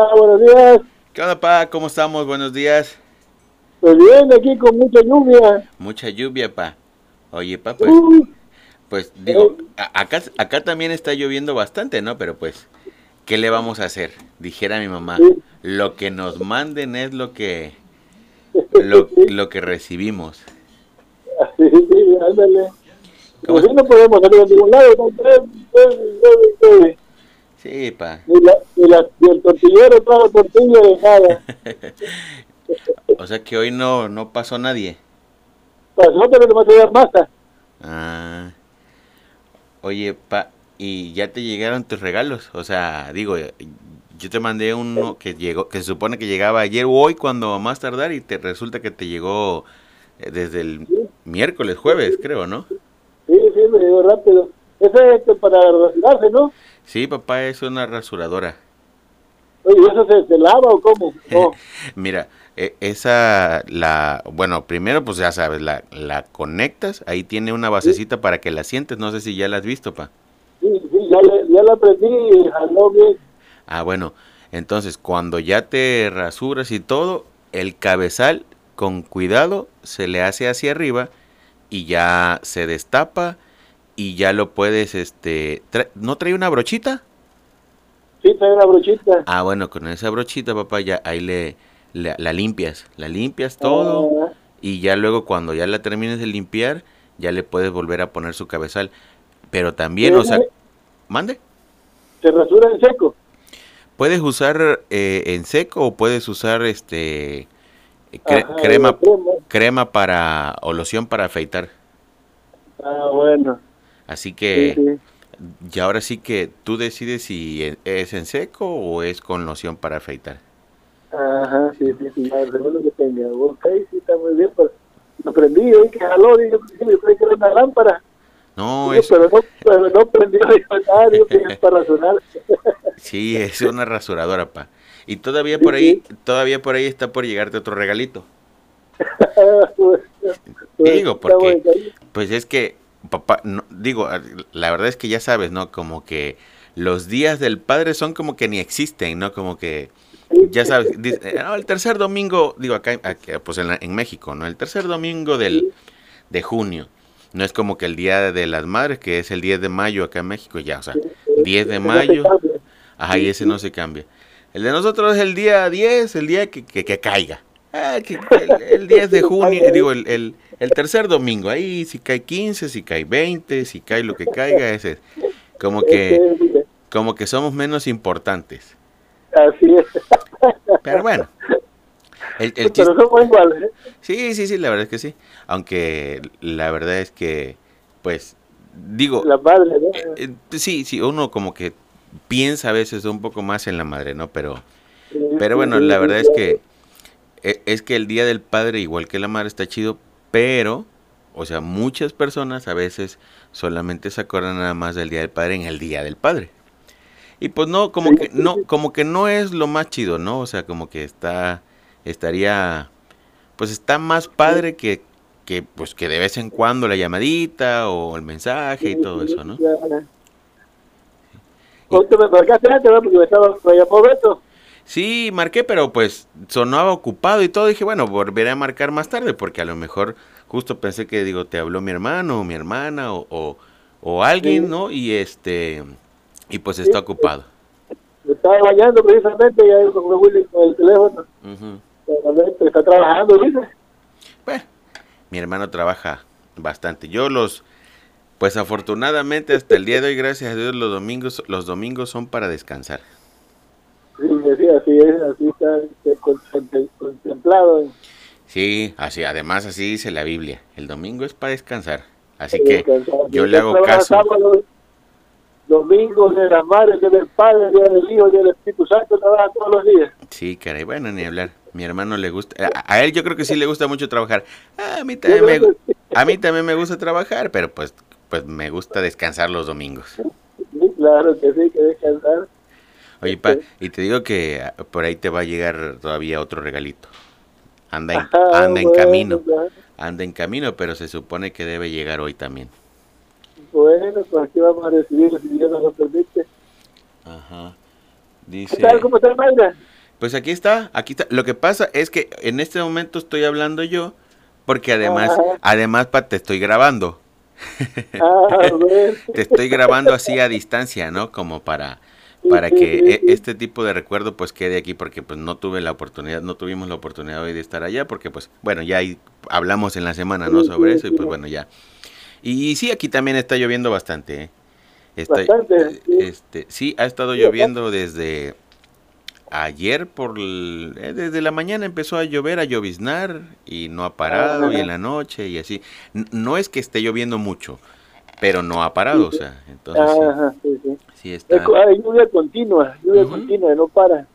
Hola, buenos días. ¿Qué onda, pa? ¿Cómo estamos? Buenos días. Pues bien, aquí con mucha lluvia. Mucha lluvia, pa. Oye, pa, pues, Uh, pues digo, a- acá, acá también está lloviendo bastante, ¿no? Pero pues, ¿qué le vamos a hacer? Dijera mi mamá, Sí. lo que nos manden es lo que, lo, lo que recibimos. sí, sí, ándale. ¿Cómo Pues no podemos salir a ningún lado. No, Sí, pa. Ni, la, ni, la, ni el tortillero trajo tortilla de nada. O sea que hoy no, no pasó nadie. Pasó, pero no a llevar masa. Ah. Oye, pa, ¿y ya te llegaron tus regalos? O sea, digo, yo te mandé uno que llegó, que se supone que llegaba ayer o hoy cuando más tardar y te resulta que te llegó eh, desde el miércoles, jueves, creo, ¿no? Sí, sí, me llegó rápido. Ese es este para rasurarse, ¿no? Sí, papá, es una rasuradora. Oye, ¿eso se, se lava o cómo? No. Mira, e- esa, la, bueno, primero pues ya sabes, la, la conectas, ahí tiene una basecita para que la sientes, no sé si ya la has visto, pa. Sí, sí, ya, ya la aprendí y jaló bien. Ah, bueno, entonces cuando ya te rasuras y todo, el cabezal con cuidado se le hace hacia arriba y ya se destapa y ya lo puedes, este, tra- ¿no trae una brochita? Sí, trae una brochita. Ah, bueno, con esa brochita, papá, ya ahí le, le- la limpias, la limpias todo Ah, y ya luego cuando ya la termines de limpiar, ya le puedes volver a poner su cabezal. Pero también, o sea, mande. se rasura en seco. Puedes usar eh, en seco o puedes usar este cre- Ajá, crema la crema. crema para o loción para afeitar. Ah, bueno. Así Sí, que sí. y ahora sí que tú decides si e- es en seco o es con loción para afeitar. Ajá, sí, sí, sí, lo que tenga. Ok, sí, está muy bien, pues. Lo prendí, oí que jaló, digo, sí, yo creí que era una lámpara. No, Digo, es pero no, pero no prendió, ah, digo que es para rasurar. sí, es una rasuradora, pa. Y todavía por ahí todavía por ahí está por llegarte otro regalito. Pues, Digo, está porque-. Pues es que, papá, no, digo, la verdad es que ya sabes, ¿no? Como que los días del padre son como que ni existen, ¿no? Como que, ya sabes, dice, eh, no, el tercer domingo, digo, acá, acá, pues en, la- en México, ¿no? El tercer domingo del, de junio. No es como que el día de las madres, que es el 10 de mayo acá en México, ya, o sea, 10 de mayo, ajá, y ese no se cambia. El de nosotros es el día 10, el día que, que, que caiga. Ah, que- el, el 10 de junio, digo, el, el, el tercer domingo, ahí si cae 15, si cae 20, si cae lo que caiga, ese es como que, como que somos menos importantes. Así es. Pero bueno, el, el Pero somos iguales, ¿eh? sí, sí, sí, la verdad es que sí. Aunque la verdad es que, pues, digo, La madre, ¿no? eh, eh, sí, sí, uno como que piensa a veces un poco más en la madre, ¿no? Pero, pero bueno, la verdad es que e- es que el Día del Padre, igual que la madre, está chido, pero, o sea, muchas personas a veces solamente se acuerdan nada más del Día del Padre en el Día del Padre. Y pues no, como que no, como que no es lo más chido, ¿no? O sea, como que está, estaría, pues está más padre que, que, pues que de vez en cuando la llamadita o el mensaje y todo eso, ¿no? Ya. ¿Cómo te me marcaste antes, no? Porque me estaba, me llamó Beto. Sí, marqué, pero pues sonaba ocupado y todo. Dije, bueno, volveré a marcar más tarde porque a lo mejor justo pensé que, digo, te habló mi hermano o mi hermana o, o, o alguien, Sí. ¿no? Y este, y pues está ocupado. Me estaba bañando precisamente y ahí con Willy con el teléfono. Ujú. Realmente está trabajando, dice. Bueno, mi hermano trabaja bastante. Yo los, pues afortunadamente hasta el día de hoy, gracias a Dios, los domingos, los domingos son para descansar. Sí, sí, así es, así está este, contem- contemplado. Sí, así, además así dice la Biblia. El domingo es para descansar. Así que descansar. yo le hago caso. sábado, domingo de la madre, del padre, día del hijo, día del Espíritu Santo, trabaja todos los días. Sí, caray, bueno, ni hablar. Mi hermano le gusta, a, a él yo creo que sí le gusta mucho trabajar. A mí también me, a mí también me gusta trabajar, pero pues, pues me gusta descansar los domingos. Sí, claro que sí, que descansar. Oye, pa, y te digo que ah, por ahí te va a llegar todavía otro regalito. Anda en, Ajá, anda en bueno, camino, anda en camino, pero se supone que debe llegar hoy también. Bueno, pues aquí vamos a recibir si Dios nos lo permite. Ajá. Dice, ¿Qué tal? ¿Cómo está Mayra? pues aquí está, aquí está. Lo que pasa es que en este momento estoy hablando yo porque además, Ajá. además pa, te estoy grabando. Ah, a ver. te estoy grabando así a distancia, ¿no? Como para para que e- este tipo de recuerdo pues quede aquí porque pues no tuve la oportunidad, no tuvimos la oportunidad hoy de estar allá porque pues bueno, ya ahí hablamos en la semana, ¿no? Sobre eso y pues bueno, ya. Y, sí, aquí también está lloviendo bastante, ¿eh? Está- Bastante, sí. Este, sí, ha estado lloviendo desde ayer por el- eh, desde la mañana empezó a llover, a lloviznar y no ha parado y en la noche y así. No es que esté lloviendo mucho, pero no ha parado, o sea, entonces sí, Ajá, sí, sí. sí está. Hay lluvia continua, lluvia Ujú. continua, no para.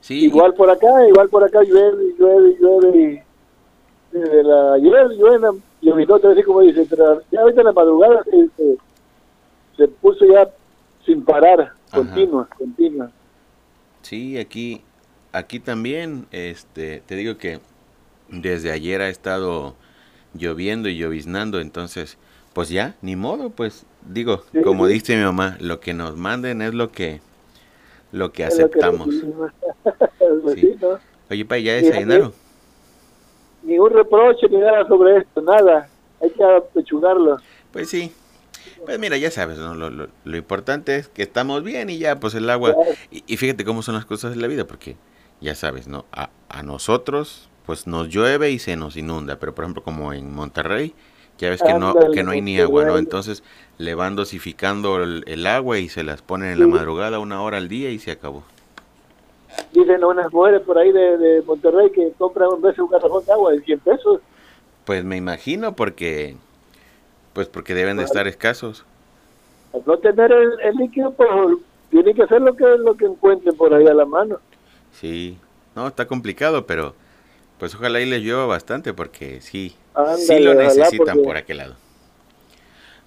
Sí, Igual por acá, igual por acá llueve, llueve, llueve. y Desde la ayer llueve, llovinó otra vez, así como dice, ya ahorita en la madrugada se, se, se puso ya sin parar, continua, continua. Sí, aquí, aquí también, este, te digo que desde ayer ha estado lloviendo y lloviznando, entonces, pues ya, ni modo, pues digo, Sí, como sí. dice mi mamá, lo que nos manden es lo que, lo que Es lo que aceptamos. Pues Sí. ¿no? Oye, pa, ¿ya desayunaron? Ni un reproche ni nada sobre esto, nada. Hay que apechugarlo. Pues sí. Pues mira, ya sabes, ¿no? Lo, lo, lo importante es que estamos bien y ya, pues el agua. Y, y fíjate cómo son las cosas de la vida, porque ya sabes, ¿no? A, a nosotros, pues nos llueve y se nos inunda, pero por ejemplo, como en Monterrey, ya ves que no, que no hay ni qué agua, ¿no? Entonces le van dosificando el, el agua y se las ponen en la madrugada una hora al día y se acabó. Dicen unas mujeres por ahí de, de Monterrey que compran un veces un garrafón de agua de 100 pesos. Pues me imagino porque, pues porque deben de estar escasos. Al no tener el, el líquido, pues tienen que hacer lo que, lo que encuentren por ahí a la mano. Sí, no, está complicado, pero pues ojalá y les llueva bastante porque sí, sí lo necesitan porque- por aquel lado.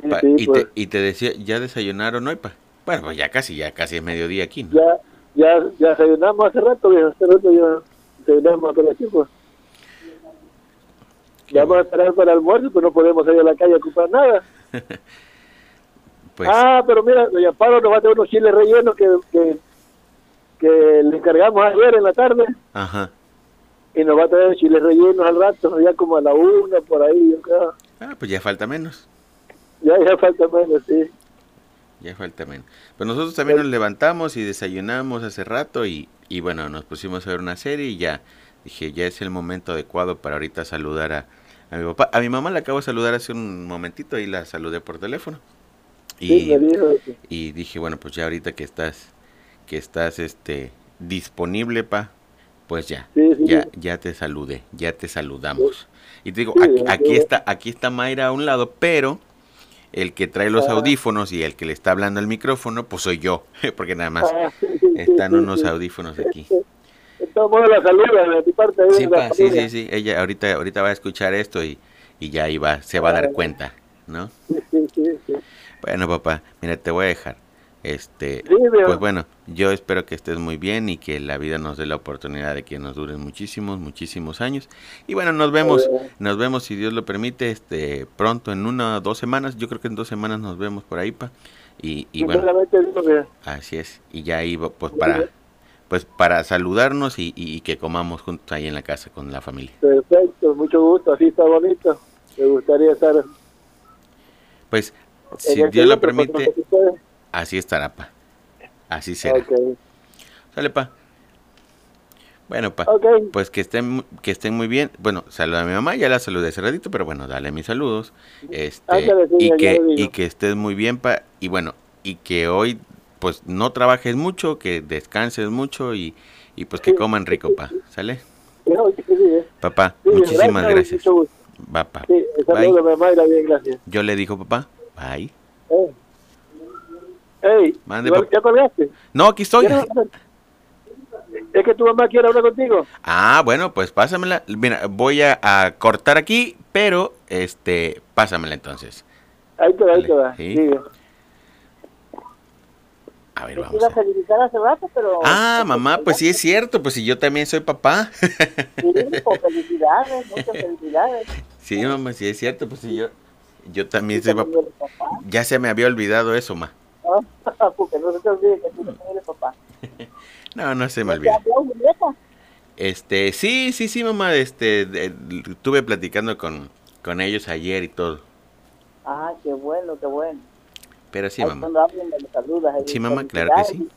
Sí, Pa- sí, y, pues, te, y te decía, ¿ya desayunaron hoy, pa? Bueno, pues ya casi, ya casi es mediodía aquí, ¿no? ya, ya, ya desayunamos hace rato, hace rato ya desayunamos con los chicos. Qué Vamos a esperar para el almuerzo, pues no podemos salir a la calle a ocupar nada. Pues, Ah, pero mira, doña Pablo nos va a traer unos chiles rellenos que, que, que le encargamos ayer en la tarde ajá. Y nos va a traer chiles rellenos al rato, ya como a la una, por ahí, yo creo. Ah, pues ya falta menos, Ya, ya falta menos, sí. ya falta menos. Pues nosotros también nos levantamos y desayunamos hace rato y, y bueno, nos pusimos a ver una serie y ya dije, ya es el momento adecuado para ahorita saludar a, a mi papá. A mi mamá la acabo de saludar hace un momentito y la saludé por teléfono. Sí, Y, me dijo que- y dije, bueno, pues ya ahorita que estás, que estás este disponible, pa, pues ya, Sí, sí. ya, ya te saludé, ya te saludamos. Y te digo, aquí, está, aquí está Mayra a un lado, pero el que trae los Ah. audífonos y el que le está hablando al micrófono, pues soy yo, porque nada más Ah, están unos audífonos aquí. La saluda de mi parte. Sí, sí, sí, sí, ella ahorita, ahorita va a escuchar esto y, y ya va, se va a dar Ah. cuenta, ¿no? Sí, sí, sí, sí. Bueno, papá, mira, te voy a dejar. Este, Sí, pues bueno, yo espero que estés muy bien y que la vida nos dé la oportunidad de que nos duren muchísimos, muchísimos años. Y bueno, nos vemos, nos vemos si Dios lo permite, este, pronto en una o dos semanas. Yo creo que en dos semanas nos vemos por ahí, pa. Y, y bueno, así es. Y ya ahí, pues para, pues para saludarnos y, y- y que comamos juntos ahí en la casa con la familia. perfecto, mucho gusto, así está bonito. Me gustaría estar. Pues, si Dios lo permite. Así estará, pa. Así será. Sale, pa. Bueno, pa. Pues que estén, que estén muy bien. Bueno, saluda a mi mamá, ya la saludé hace ratito, pero bueno, dale mis saludos. Este, sí, y, que, y que estés muy bien, pa. Y bueno, y que hoy, pues no trabajes mucho, que descanses mucho y, y pues que Sí. coman rico, pa. ¿Sale? Sí, sí, sí, eh. Papá, muchísimas gracias. Va, pa. Bien, gracias. Yo le digo, papá, bye. Eh. Ey, Mande, ¿ya- pap- ¿ya colgaste? No, aquí estoy. Es que tu mamá quiere hablar contigo. Ah, bueno, pues pásamela. Mira, voy a, a cortar aquí, pero este, pásamela entonces. Ahí te va, ahí te va. sí. Sigue. A ver, Te vamos. iba a felicitar hace rato, pero... Ah, mamá, pues sí es cierto, pues si yo también soy papá. Sí, pues, felicidades, muchas felicidades. Sí, mamá, sí es cierto, pues sí yo yo también soy papá. Ya se me había olvidado eso, ma. ¿No? Porque no se te olvide que tú eres papá. No, no se me. Este, sí, sí, sí, mamá, este, de- estuve platicando con, con ellos ayer y todo. Ah, qué bueno, qué bueno. Pero sí, Ahí mamá. Cuando hablen me lo saludas. ahí. Sí, mamá, claro que sí.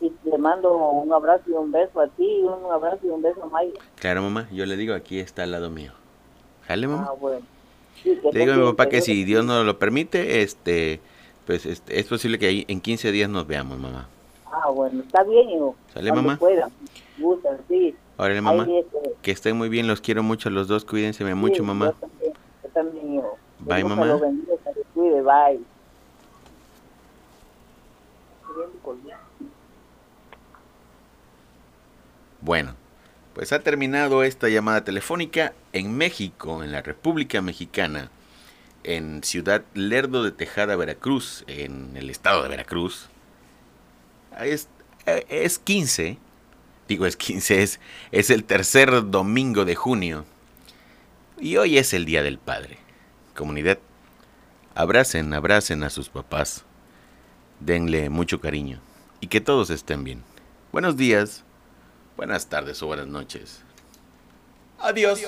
Y le mando un abrazo y un beso a ti, un abrazo y un beso a Mayra. Claro, mamá, yo le digo, aquí está al lado mío. ¿Jale, mamá? Ah, bueno. Sí, Le digo a mi papá que si Dios nos lo permite, este, pues este, es posible que ahí en 15 días nos veamos, mamá. Ah, bueno, está bien, hijo. ¿Sale, Cuando mamá? pueda. Gusta, sí. Órale, mamá. Ahí, este, Que estén muy bien, los quiero mucho los dos, cuídense mucho, mamá. Yo también, yo también, hijo. Que Bye, Dios mamá. bendiga, cuide, bye. Bueno, pues ha terminado esta llamada telefónica en México, en la República Mexicana, en Ciudad Lerdo de Tejada, Veracruz, en el estado de Veracruz. Es, eh, es 15, digo es 15, es, es el tercer domingo de junio. Y hoy es el Día del Padre. Comunidad, abracen, abracen a sus papás. Denle mucho cariño. Y que todos estén bien. Buenos días. Buenas tardes o buenas noches. Adiós.